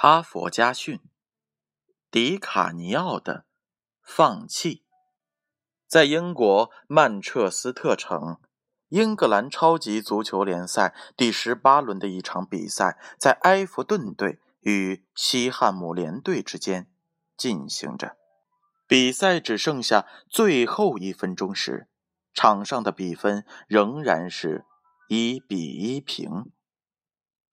哈佛家训：迪卡尼奥的放弃。在英国曼彻斯特城，英格兰超级足球联赛第十八轮的一场比赛，在埃弗顿队与西汉姆联队之间进行着。比赛只剩下最后一分钟时，场上的比分仍然是一比一平。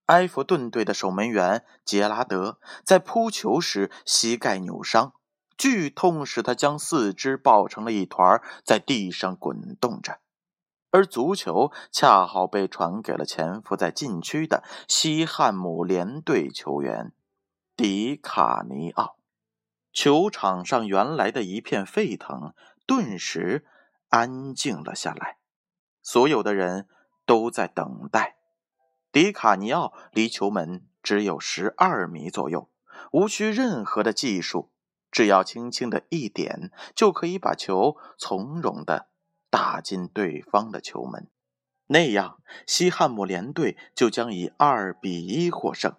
埃弗顿队的守门员杰拉德在扑球时膝盖扭伤，剧痛使他将四肢抱成了一团，在地上滚动着。而足球恰好被传给了潜伏在禁区的西汉姆联队球员迪卡尼奥。球场上原来的一片沸腾顿时安静了下来，所有的人都在等待。迪卡尼奥离球门只有十二米左右，无需任何的技术，只要轻轻的一点，就可以把球从容的打进对方的球门。那样，西汉姆联队就将以二比一获胜，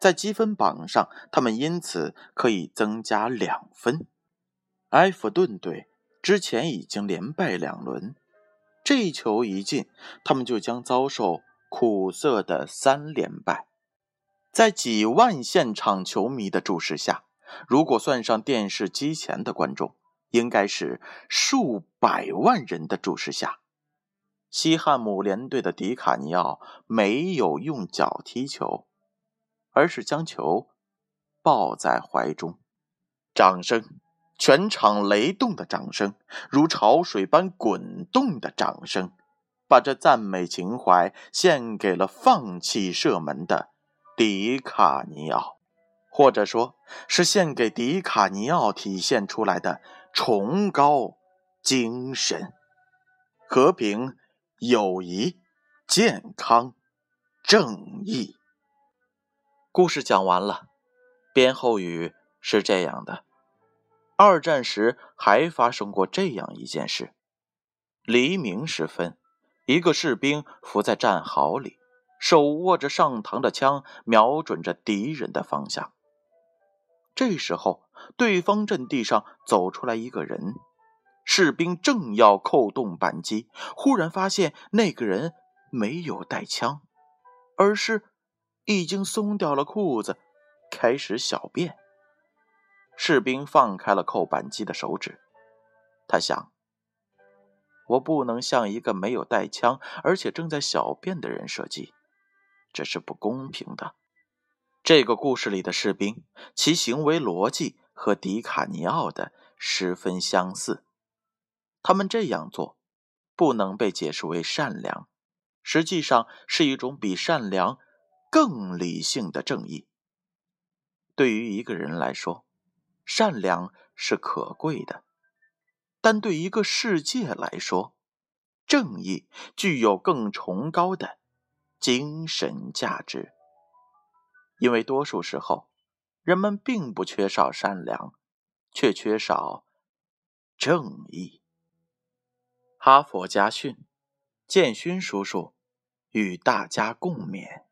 在积分榜上，他们因此可以增加两分。埃弗顿队之前已经连败两轮，这球一进，他们就将遭受。苦涩的三连败，在几万现场球迷的注视下，如果算上电视机前的观众，应该是数百万人的注视下，西汉姆联队的迪卡尼奥没有用脚踢球，而是将球抱在怀中。掌声，全场雷动的掌声，如潮水般滚动的掌声。把这赞美情怀献给了放弃射门的迪卡尼奥，或者说是献给迪卡尼奥体现出来的崇高精神、和平、友谊、健康、正义。故事讲完了，编后语是这样的：二战时还发生过这样一件事，黎明时分。一个士兵伏在战壕里，手握着上膛的枪，瞄准着敌人的方向。这时候，对方阵地上走出来一个人，士兵正要扣动扳机，忽然发现那个人没有带枪，而是已经松掉了裤子，开始小便。士兵放开了扣扳机的手指，他想。我不能向一个没有带枪而且正在小便的人射击，这是不公平的。这个故事里的士兵，其行为逻辑和迪卡尼奥的十分相似。他们这样做，不能被解释为善良，实际上是一种比善良更理性的正义。对于一个人来说，善良是可贵的。但对一个世界来说，正义具有更崇高的精神价值。因为多数时候，人们并不缺少善良，却缺少正义。哈佛家训，建勋叔叔与大家共勉。